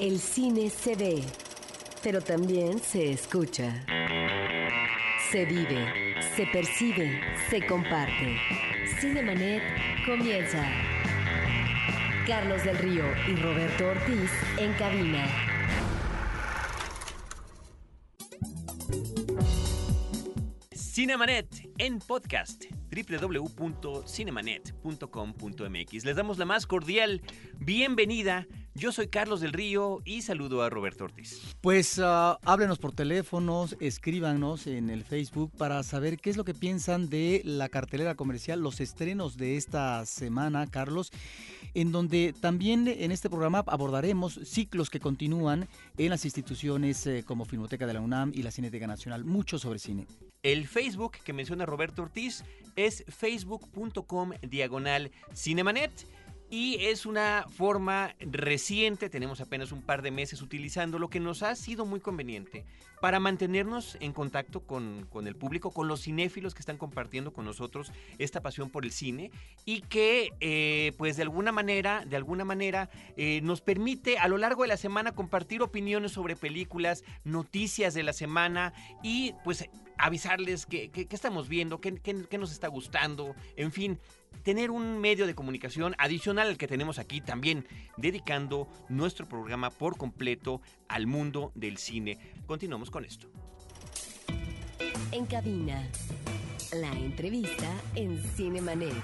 El cine se ve, pero también se escucha. Se vive, se percibe, se comparte. Cinemanet comienza. Carlos del Río y Roberto Ortiz en cabina. Cinemanet en podcast www.cinemanet.com.mx. Les damos la más cordial bienvenida yo soy Carlos del Río y saludo a Roberto Ortiz. Pues uh, háblenos por teléfonos, escríbanos en el Facebook para saber qué es lo que piensan de la cartelera comercial, los estrenos de esta semana, Carlos, en donde también en este programa abordaremos ciclos que continúan en las instituciones eh, como Filmoteca de la UNAM y la Cineteca Nacional, mucho sobre cine. El Facebook que menciona Roberto Ortiz es facebook.com diagonal cinemanet y es una forma reciente, tenemos apenas un par de meses utilizando, lo que nos ha sido muy conveniente para mantenernos en contacto con, el público, con los cinéfilos que están compartiendo con nosotros esta pasión por el cine y que eh, pues de alguna manera, de alguna manera eh, nos permite a lo largo de la semana compartir opiniones sobre películas, noticias de la semana y pues avisarles qué, estamos viendo, qué, qué nos está gustando, en fin, tener un medio de comunicación adicional al que tenemos aquí también, dedicando nuestro programa por completo al mundo del cine. Continuamos con esto. En cabina, la entrevista en Cinemanet.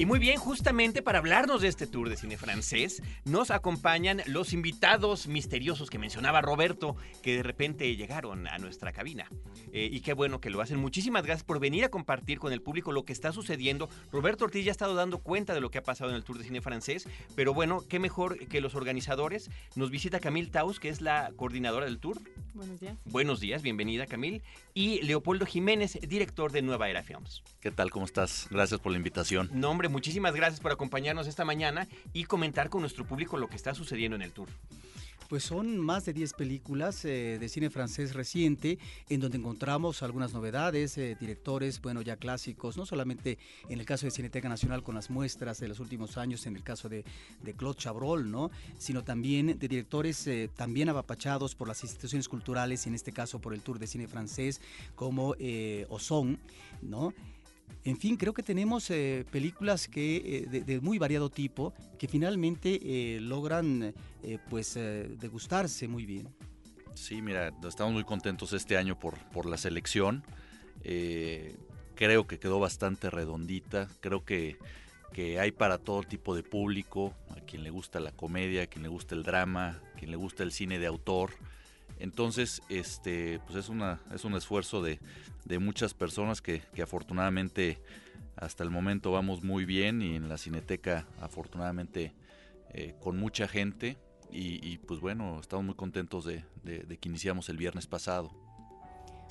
Y muy bien, justamente para hablarnos de este tour de cine francés, nos acompañan los invitados misteriosos que mencionaba Roberto, que de repente llegaron a nuestra cabina. Eh, y qué bueno que lo hacen. Muchísimas gracias por venir a compartir con el público lo que está sucediendo. Roberto Ortiz ya ha estado dando cuenta de lo que ha pasado en el tour de cine francés, pero bueno, qué mejor que los organizadores. Nos visita Camille Taus, que es la coordinadora del tour. Buenos días. Buenos días, bienvenida Camille. Y Leopoldo Jiménez, director de Nueva Era Films. ¿Qué tal? ¿Cómo estás? Gracias por la invitación. Nombre muchísimas gracias por acompañarnos esta mañana y comentar con nuestro público lo que está sucediendo en el tour. Pues son más de 10 películas eh, de cine francés reciente en donde encontramos algunas novedades, eh, directores, bueno, ya clásicos, no solamente en el caso de Cineteca Nacional con las muestras de los últimos años, en el caso de, Claude Chabrol, ¿no? Sino también de directores eh, también abapachados por las instituciones culturales, en este caso por el Tour de Cine Francés, como Ozon, ¿no? En fin, creo que tenemos eh, películas que eh, de, muy variado tipo que finalmente eh, logran pues degustarse muy bien. Sí, mira, estamos muy contentos este año por, por la selección. creo que quedó bastante redondita. Creo que, que hay para todo tipo de público, a quien le gusta la comedia, a quien le gusta el drama, a quien le gusta el cine de autor. Entonces, este, pues es una, es un esfuerzo de, muchas personas que, afortunadamente hasta el momento vamos muy bien y en la cineteca afortunadamente eh, con mucha gente y, pues bueno, estamos muy contentos de que iniciamos el viernes pasado.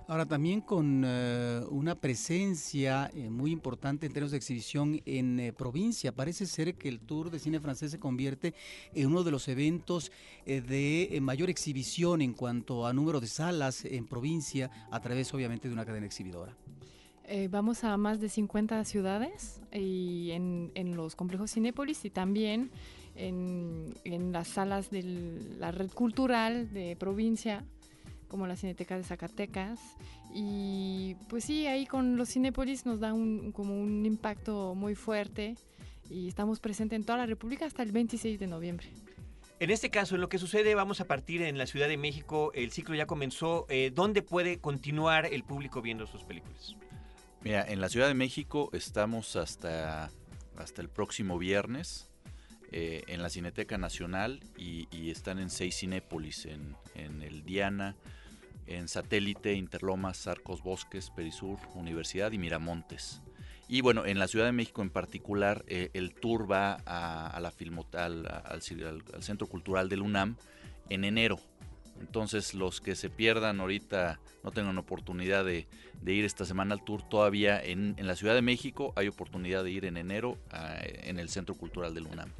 Ahora también con eh, una presencia eh, muy importante en términos de exhibición en eh, provincia. Parece ser que el Tour de Cine Francés se convierte en uno de los eventos de mayor exhibición en cuanto a número de salas en provincia, a través obviamente de una cadena exhibidora. vamos a más de 50 ciudades y en, los complejos Cinépolis y también en las salas de la red cultural de provincia como la Cineteca de Zacatecas. Y pues sí, ahí con los Cinépolis nos da un, como un impacto muy fuerte y estamos presentes en toda la República hasta el 26 de noviembre. En este caso, en lo que sucede, vamos a partir en la Ciudad de México, el ciclo ya comenzó. Eh, ¿Dónde puede continuar el público viendo sus películas? Mira, en la Ciudad de México estamos hasta, hasta el próximo viernes. Eh, en la Cineteca Nacional y, están en seis Cinépolis, en, en el Diana, en Satélite, Interlomas, Arcos Bosques, Perisur, Universidad y Miramontes. Y bueno, en la Ciudad de México en particular, eh, el tour va al, Centro Cultural del UNAM en enero. Entonces los que se pierdan ahorita, no tengan oportunidad de, ir esta semana al tour, todavía en, la Ciudad de México hay oportunidad de ir en enero en el Centro Cultural del UNAM.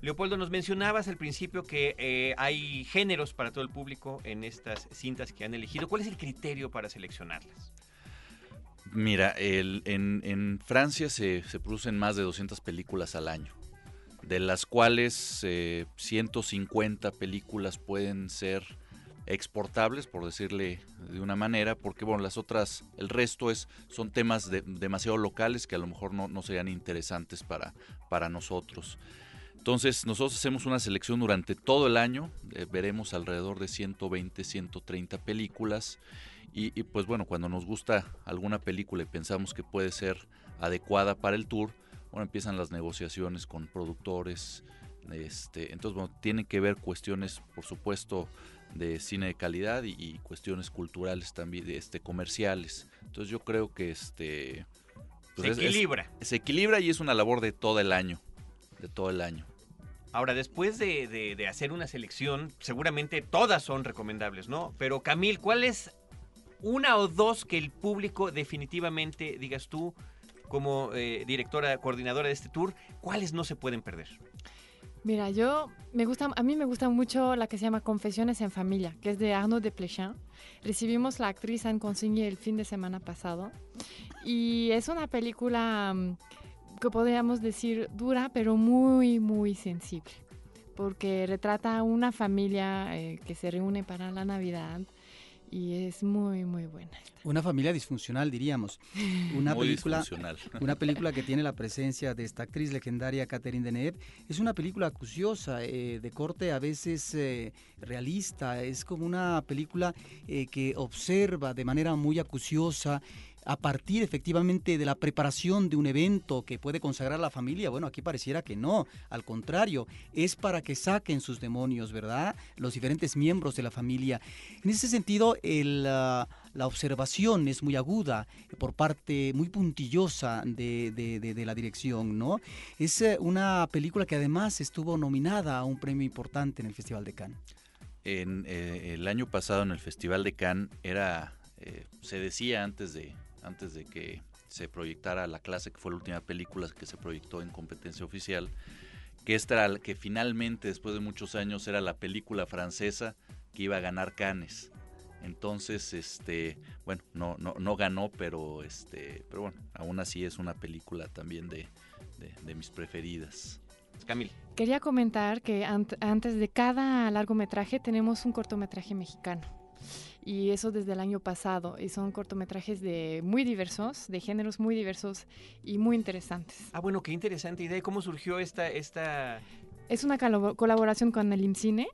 Leopoldo, nos mencionabas al principio que eh, hay géneros para todo el público en estas cintas que han elegido. ¿Cuál es el criterio para seleccionarlas? Mira, en, Francia se, producen más de 200 películas al año. de las cuales 150 películas pueden ser exportables, por decirle de una manera, porque bueno, las otras, el resto es, son temas demasiado locales que a lo mejor no, no serían interesantes para, para nosotros. Entonces, nosotros hacemos una selección durante todo el año, eh, veremos alrededor de 120, 130 películas. Y, y, pues bueno, cuando nos gusta alguna película y pensamos que puede ser adecuada para el tour, bueno, empiezan las negociaciones con productores. Este, entonces, bueno, tienen que ver cuestiones, por supuesto, de cine de calidad y, cuestiones culturales también, este, comerciales. Entonces yo creo que este... Pues se equilibra. se equilibra y es una labor de todo el año, de todo el año. Ahora, después de, hacer una selección, seguramente todas son recomendables, ¿no? Pero Camil, ¿cuál es una o dos que el público definitivamente, digas tú, como eh, directora, coordinadora de este tour, cuáles no se pueden perder? Mira, yo me gusta, a mí me gusta mucho la que se llama Confesiones en Familia, que es de Arnaud de Plechin. Recibimos la actriz Anne Consigne el fin de semana pasado y es una película mm, que podríamos decir dura, pero muy, muy sensible, porque retrata a una familia eh, que se reúne para la Navidad y es muy muy buena. Una familia disfuncional diríamos. Una película una película que tiene la presencia de esta actriz legendaria Catherine Deneuve. Es una película acuciosa, eh, de corte a veces eh, realista, es como una película eh, que observa de manera muy acuciosa a partir efectivamente de la preparación de un evento que puede consagrar a la familia, bueno, aquí pareciera que no, al contrario, es para que saquen sus demonios, ¿verdad? Los diferentes miembros de la familia. En ese sentido, la observación es muy aguda por parte muy puntillosa de, la dirección, ¿no? Es eh, una película que además estuvo nominada a un premio importante en el Festival de Cannes. En, eh, el año pasado en el Festival de Cannes era, eh, se decía antes de, antes de que se proyectara La clase, que fue la última película que se proyectó en competencia oficial, que esta era, que finalmente después de muchos años era la película francesa que iba a ganar Cannes. Entonces, este, bueno, no, no, no ganó, pero este, pero bueno, aún así es una película también de, de, mis preferidas. Camil. Quería comentar que antes de cada largometraje tenemos un cortometraje mexicano y eso desde el año pasado. Y son cortometrajes de muy diversos, de géneros muy diversos y muy interesantes. Ah, bueno, qué interesante idea. ¿Cómo surgió esta, esta es una colaboración con el IMCINE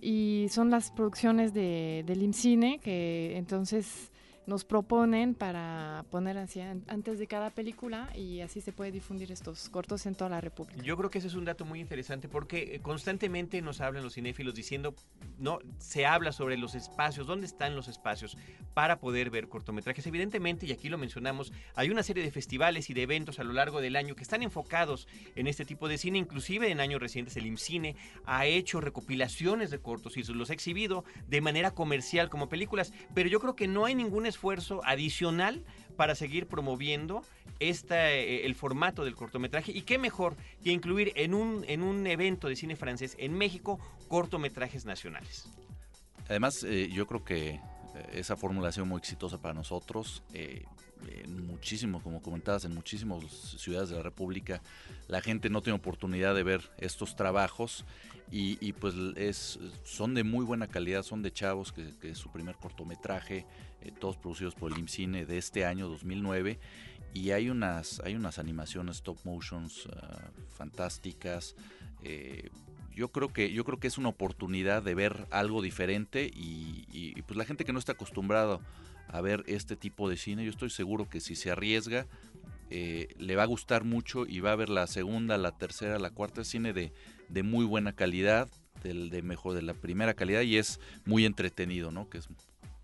y son las producciones de, del IMCINE que entonces nos proponen para poner así antes de cada película y así se puede difundir estos cortos en toda la República. Yo creo que ese es un dato muy interesante porque eh, constantemente nos hablan los cinéfilos diciendo, no, se habla sobre los espacios, dónde están los espacios para poder ver cortometrajes. Evidentemente, y aquí lo mencionamos, hay una serie de festivales y de eventos a lo largo del año que están enfocados en este tipo de cine, inclusive en años recientes el IMCINE ha hecho recopilaciones de cortos y los ha exhibido de manera comercial como películas, pero yo creo que no hay ningún esfuerzo adicional para seguir promoviendo eh, el formato del cortometraje y qué mejor que incluir en un, en un evento de cine francés en México cortometrajes nacionales. Además, eh, yo creo que eh, esa sido muy exitosa para nosotros. En muchísimos, como comentabas, en muchísimas ciudades de la República, la gente no tiene oportunidad de ver estos trabajos y, pues es, son de muy buena calidad, son de chavos, que, es su primer cortometraje, eh, todos producidos por el IMCINE de este año 2009 y hay unas hay unas animaciones stop motions ah, fantásticas eh, yo creo que yo creo que es una oportunidad de ver algo diferente y, pues la gente que no está acostumbrado a ver este tipo de cine. Yo estoy seguro que si se arriesga eh, le va a gustar mucho y va a ver la segunda la tercera la cuarta. Cine de, de muy buena calidad del de mejor de la primera calidad y es muy entretenido no que es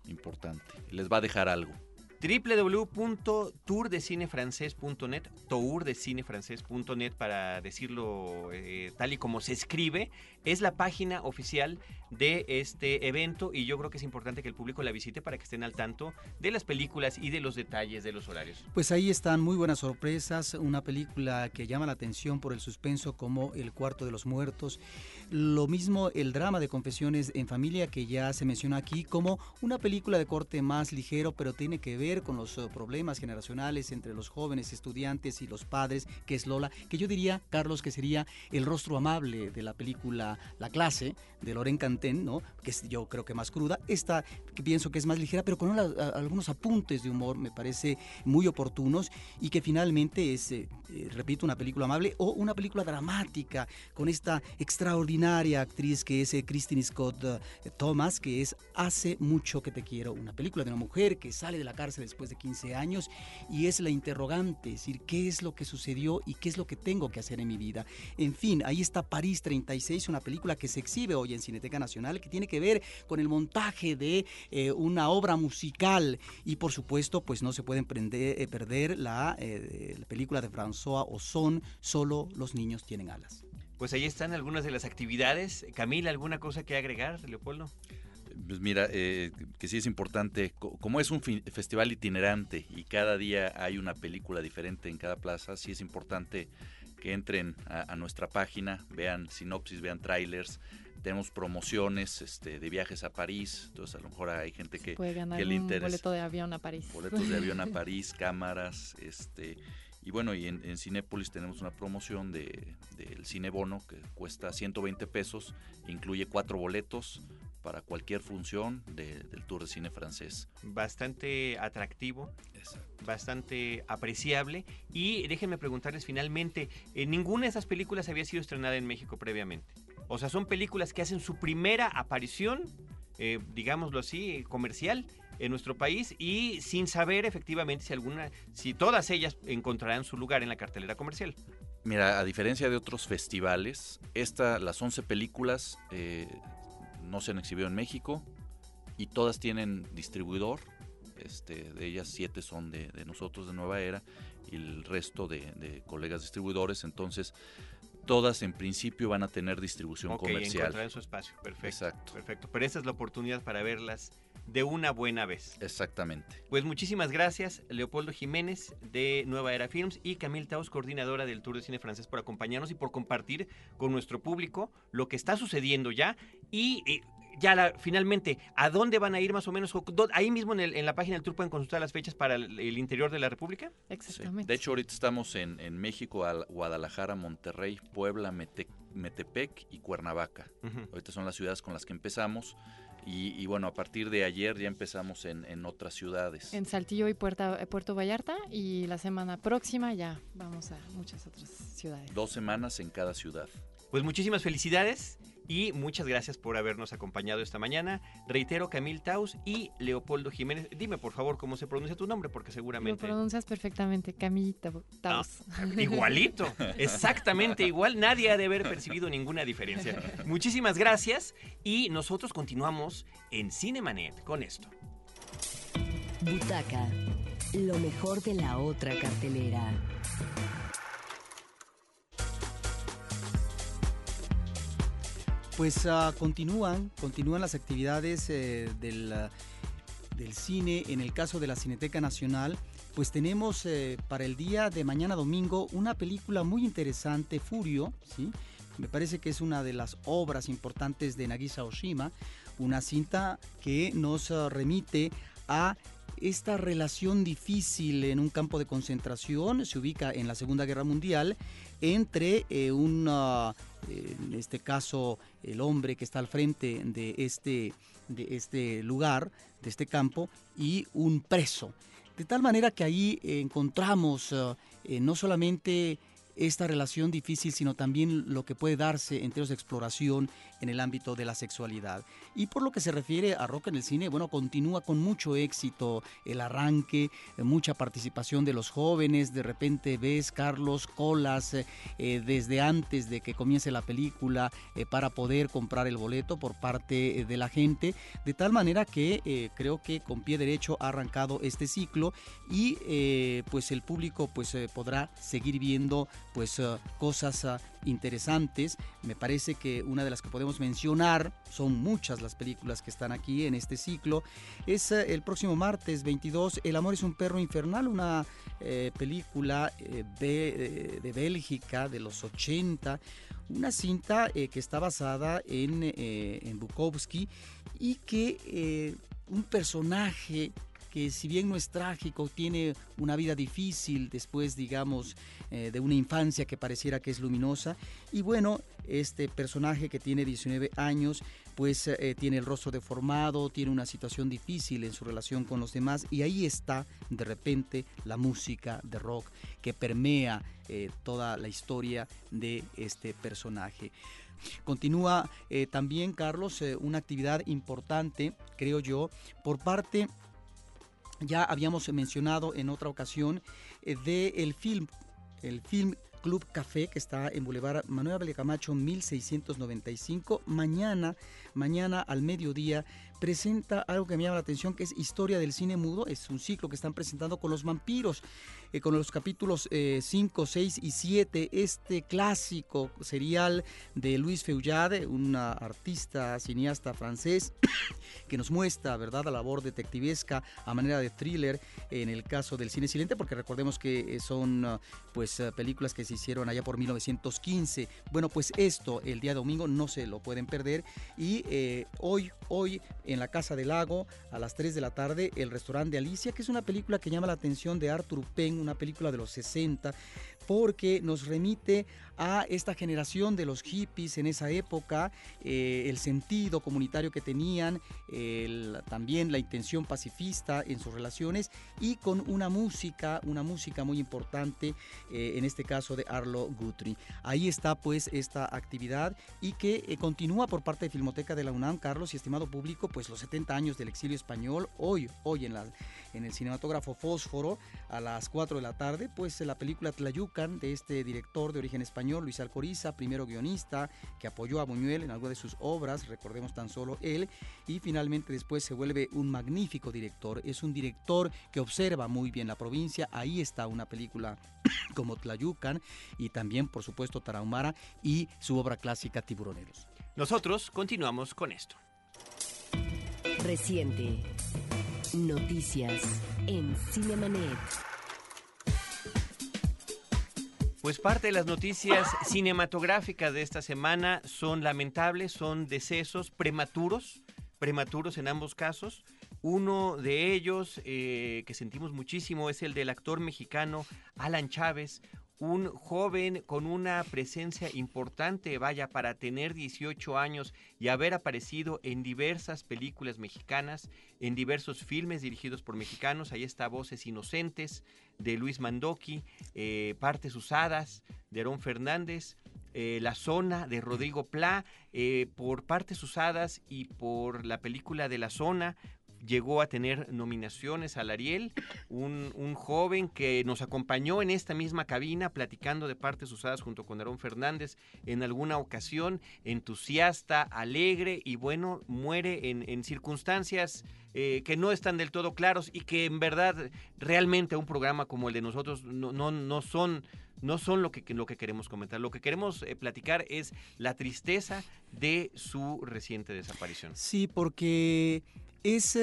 importante. Les va a dejar algo www.tourdecinefrancés.net, tourdecinefrancés.net para decirlo eh, tal y como se escribe, es la página oficial de este evento y yo creo que es importante que el público la visite para que estén al tanto de las películas y de los detalles de los horarios. Pues ahí están muy buenas sorpresas, una película que llama la atención por el suspenso como El cuarto de los muertos, lo mismo el drama de confesiones en familia que ya se menciona aquí como una película de corte más ligero pero tiene que ver ver con los problemas generacionales entre los jóvenes estudiantes y los padres, que es Lola, que yo diría, Carlos, que sería el rostro amable de la película La clase de Loren Cantén, ¿no? Que es yo creo que más cruda. Esta que pienso que es más ligera, pero con algunos apuntes de humor me parece muy oportunos y que finalmente es, eh, eh, repito, una película amable o una película dramática con esta extraordinaria actriz que es eh, Christine Scott Thomas, que es Hace mucho que te quiero, una película de una mujer que sale de la cárcel después de 15 años y es la interrogante, es decir, qué es lo que sucedió y qué es lo que tengo que hacer en mi vida. En fin, ahí está París 36, una película que se exhibe hoy en Cineteca Nacional, que tiene que ver con el montaje de eh, una obra musical y por supuesto, pues no se pueden eh, perder la, eh, la película de François Ozon, Solo los niños tienen alas. Pues ahí están algunas de las actividades. Camila, ¿alguna cosa que agregar, Leopoldo? Pues mira, que sí es importante, como es un festival itinerante y cada día hay una película diferente en cada plaza, sí es importante que entren a, nuestra página, vean sinopsis, vean trailers. Tenemos promociones este, de viajes a París, entonces a lo mejor hay gente que, Puede ganar que le interesa. boleto de avión a París. Boletos de avión a París, cámaras, este y bueno, y en, en Cinépolis tenemos una promoción del de, del Cinebono que cuesta 120 pesos, incluye cuatro boletos para cualquier función del Tour de Cine francés. Bastante atractivo, bastante apreciable. Y déjenme preguntarles finalmente, eh, ninguna de esas películas había sido estrenada en México previamente. O sea, son películas que hacen su primera aparición, eh, digámoslo así, comercial en nuestro país y sin saber efectivamente si alguna, si todas ellas encontrarán su lugar en la cartelera comercial. Mira, a diferencia de otros festivales, esta, las 11 películas eh, no se han exhibido en México y todas tienen distribuidor. Este, de ellas siete son de, nosotros de Nueva Era y el resto de, colegas distribuidores. Entonces, todas en principio van a tener distribución okay, comercial. en su espacio, perfecto. Exacto. Perfecto. Pero esta es la oportunidad para verlas de una buena vez. Exactamente. Pues muchísimas gracias, Leopoldo Jiménez de Nueva Era Films y Camille Taos, coordinadora del Tour de Cine Francés, por acompañarnos y por compartir con nuestro público lo que está sucediendo ya y, ya finalmente, ¿a dónde van a ir más o menos? Ahí mismo en, la página del Tour pueden consultar las fechas para el, interior de la República. Exactamente. De hecho, ahorita estamos en, México, Guadalajara, Monterrey, Puebla, Metepec y Cuernavaca. Ahorita son las ciudades con las que empezamos. Y, bueno, a partir de ayer ya empezamos en, otras ciudades. En Saltillo y Puerto Vallarta y la semana próxima ya vamos a muchas otras ciudades. Dos semanas en cada ciudad. Pues muchísimas felicidades y muchas gracias por habernos acompañado esta mañana. Reitero, Camil Taus y Leopoldo Jiménez. Dime, por favor, cómo se pronuncia tu nombre, porque seguramente... Lo pronuncias perfectamente, Camil Taus. Ah, igualito, exactamente igual. Nadie ha de haber percibido ninguna diferencia. Muchísimas gracias y nosotros continuamos en Cinemanet con esto. Butaca, lo mejor de la otra cartelera. Pues uh, continúan, continúan las actividades eh, del, uh, del, cine. En el caso de la Cineteca Nacional, pues tenemos eh, para el día de mañana domingo una película muy interesante, Furio, ¿sí? Me parece que es una de las obras importantes de Nagisa Oshima, una cinta que nos uh, remite a esta relación difícil en un campo de concentración, se ubica en la Segunda Guerra Mundial, entre eh, un, en este caso, el hombre que está al frente de este, de este lugar, de este campo, y un preso. De tal manera que ahí encontramos eh, no solamente esta relación difícil, sino también lo que puede darse en términos de exploración en el ámbito de la sexualidad. Y por lo que se refiere a rock en el cine, bueno, continúa con mucho éxito el arranque, eh, mucha participación de los jóvenes, de repente ves Carlos colas eh, eh, desde antes de que comience la película para poder comprar el boleto por parte de la gente, de tal manera que creo que con pie derecho ha arrancado este ciclo y pues el público pues podrá seguir viendo pues cosas interesantes. Me parece que una de las que podemos mencionar, son muchas las películas que están aquí en este ciclo, es eh, el próximo martes 22, El amor es un perro infernal, una eh, película eh, de, Bélgica de los 80, una cinta que está basada en, en Bukowski y que un personaje que si bien no es trágico, tiene una vida difícil después, digamos, eh, de una infancia que pareciera que es luminosa. Y bueno, este personaje que tiene 19 años, pues eh, tiene el rostro deformado, tiene una situación difícil en su relación con los demás y ahí está de repente la música de rock que permea eh, toda la historia de este personaje. Continúa también, Carlos, una actividad importante, creo yo, por parte, ya habíamos mencionado en otra ocasión, del film, el film Club Café, que está en Boulevard Manuel Vale Camacho 1695. Mañana, mañana al mediodía, presenta algo que me llama la atención, que es Historia del Cine Mudo. Es un ciclo que están presentando con los vampiros. Eh, con los capítulos 5, eh, 6 y 7, este clásico serial de Luis Feuillade, un artista, cineasta francés, que nos muestra, ¿verdad?, la labor detectivesca a manera de thriller en el caso del cine silente, porque recordemos que eh, son pues películas que se hicieron allá por 1915. Bueno, pues esto el día domingo no se lo pueden perder y hoy, hoy en la Casa del Lago a las 3 de la tarde el restaurante de Alicia, que es una película que llama la atención de Arthur Penn, una película de los 60, porque nos remite a esta generación de los hippies en esa época, eh, el sentido comunitario que tenían, también la intención pacifista en sus relaciones y con una música, una música muy importante, eh, en este caso de Arlo Guthrie. Ahí está pues esta actividad y que eh, continúa por parte de Filmoteca de la UNAM, Carlos y estimado público, pues los 70 años del exilio español, hoy, hoy en, la, en el cinematógrafo Fósforo a las 4 de la tarde, pues la película De este director de origen español, Luis Alcoriza, primero guionista, que apoyó a Buñuel en alguna de sus obras, recordemos tan solo él, y finalmente después se vuelve un magnífico director. Es un director que observa muy bien la provincia, ahí está una película como Tlayucan y también, por supuesto, Tarahumara y su obra clásica Tiburoneros. Nosotros continuamos con esto. Reciente. Noticias en Cinemanet. Pues parte de las noticias cinematográficas de esta semana son lamentables, son decesos prematuros, prematuros en ambos casos. Uno de ellos eh, que sentimos muchísimo es el del actor mexicano Alan Chávez, un joven con una presencia importante, vaya, para tener 18 años y haber aparecido en diversas películas mexicanas, en diversos filmes dirigidos por mexicanos. Ahí está Voces Inocentes de Luis Mandoki, eh, Partes Usadas de Aarón Fernández. Eh, la zona de Rodrigo Pla, eh, por partes usadas y por la película de la zona, llegó a tener nominaciones al Ariel, un, un, joven que nos acompañó en esta misma cabina platicando de partes usadas junto con Aarón Fernández en alguna ocasión, entusiasta, alegre y bueno, muere en, en circunstancias eh, que no están del todo claros y que en verdad realmente un programa como el de nosotros no, no, no son no son lo que, lo que queremos comentar. Lo que queremos eh, platicar es la tristeza de su reciente desaparición. Sí, porque es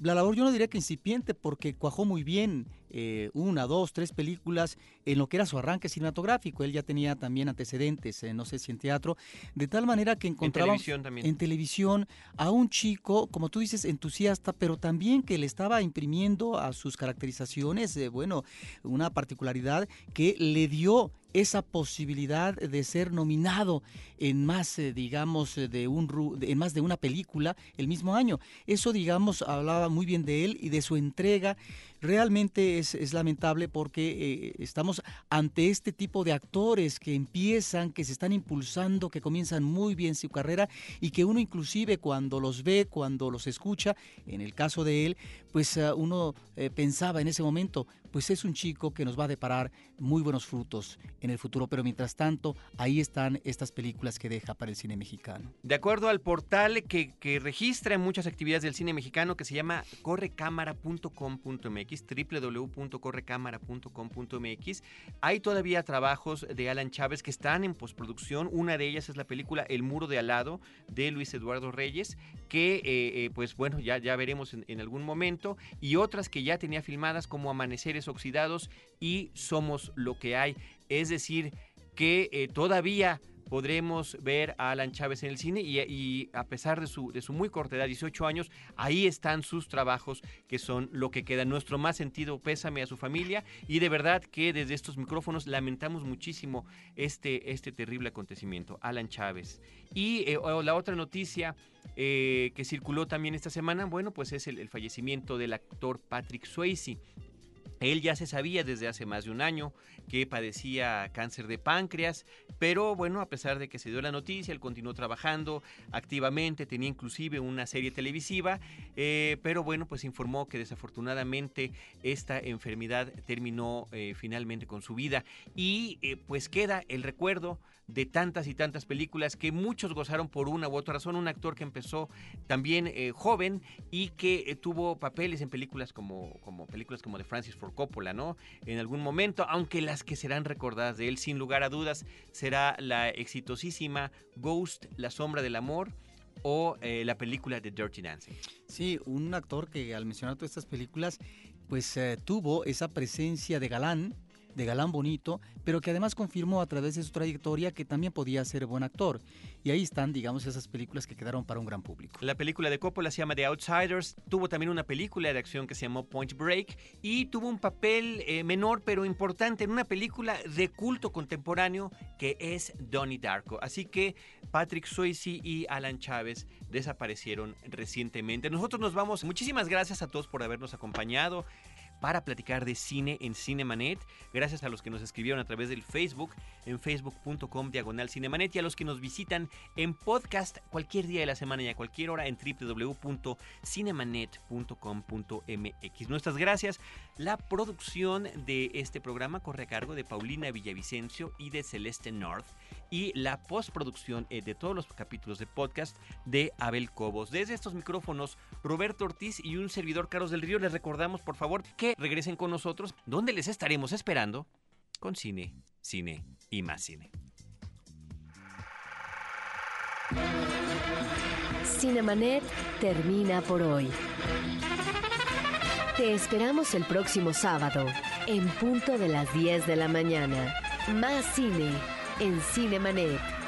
la labor, yo no diría que incipiente, porque cuajó muy bien eh, una, dos, tres películas en lo que era su arranque cinematográfico. Él ya tenía también antecedentes, eh, no sé si en teatro, de tal manera que encontraba en televisión a un chico, como tú dices, entusiasta, pero también que le estaba imprimiendo a sus caracterizaciones, eh, bueno, una particularidad que le dio esa posibilidad de ser nominado en más, digamos, de un en más de una película el mismo año. Eso, digamos, hablaba muy bien de él y de su entrega realmente es, lamentable porque eh, estamos ante este tipo de actores que empiezan, que se están impulsando, que comienzan muy bien su carrera y que uno inclusive cuando los ve, cuando los escucha, en el caso de él, pues ah, uno eh, pensaba en ese momento, pues es un chico que nos va a deparar muy buenos frutos en el futuro, pero mientras tanto, ahí están estas películas que deja para el cine mexicano. De acuerdo al portal que, que registra muchas actividades del cine mexicano que se llama correcámara.com.mx, www.correcámara.com.mx, hay todavía trabajos de Alan Chávez que están en postproducción. Una de ellas es la película El muro de alado de Luis Eduardo Reyes, que eh, eh, pues bueno, ya, ya veremos en, algún momento, y otras que ya tenía filmadas como Amaneceres oxidados y somos lo que hay. Es decir, que eh, todavía podremos ver a Alan Chávez en el cine y, a pesar de su, de su muy corta edad, 18 años, ahí están sus trabajos que son lo que queda. Nuestro más sentido pésame a su familia y de verdad que desde estos micrófonos lamentamos muchísimo este, este terrible acontecimiento. Alan Chávez. Y eh, la otra noticia eh, que circuló también esta semana, bueno, pues es el, el fallecimiento del actor Patrick Swayze. Él ya se sabía desde hace más de un año que padecía cáncer de páncreas, pero bueno, a pesar de que se dio la noticia, él continuó trabajando activamente, tenía inclusive una serie televisiva, eh, pero bueno, pues informó que desafortunadamente esta enfermedad terminó eh, finalmente con su vida. Y eh, pues queda el recuerdo de tantas y tantas películas que muchos gozaron por una u otra razón. Un actor que empezó también joven y que tuvo papeles en películas como, como películas como de Francis Ford Coppola, ¿no? En algún momento, aunque las que serán recordadas de él, sin lugar a dudas, será la exitosísima Ghost, La Sombra del Amor o eh, la película de Dirty Dancing. Sí, un actor que al mencionar todas estas películas, pues eh, tuvo esa presencia de galán de galán bonito, pero que además confirmó a través de su trayectoria que también podía ser buen actor. Y ahí están, digamos, esas películas que quedaron para un gran público. La película de Coppola se llama The Outsiders, tuvo también una película de acción que se llamó Point Break y tuvo un papel eh, menor pero importante en una película de culto contemporáneo que es Donnie Darko. Así que Patrick Swayze y Alan Chávez desaparecieron recientemente. Nosotros nos vamos. Muchísimas gracias a todos por habernos acompañado para platicar de cine en Cinemanet. Gracias a los que nos escribieron a través del Facebook, en facebook.com diagonal Cinemanet y a los que nos visitan en podcast cualquier día de la semana y a cualquier hora en www.cinemanet.com.mx. Nuestras gracias. La producción de este programa corre a cargo de Paulina Villavicencio y de Celeste North y la postproducción eh, de todos los capítulos de podcast de Abel Cobos. Desde estos micrófonos, Roberto Ortiz y un servidor Carlos del Río les recordamos por favor regresen con nosotros, donde les estaremos esperando con cine, cine y más cine. Cinemanet termina por hoy. Te esperamos el próximo sábado, en punto de las 10 de la mañana. Más cine en Cinemanet.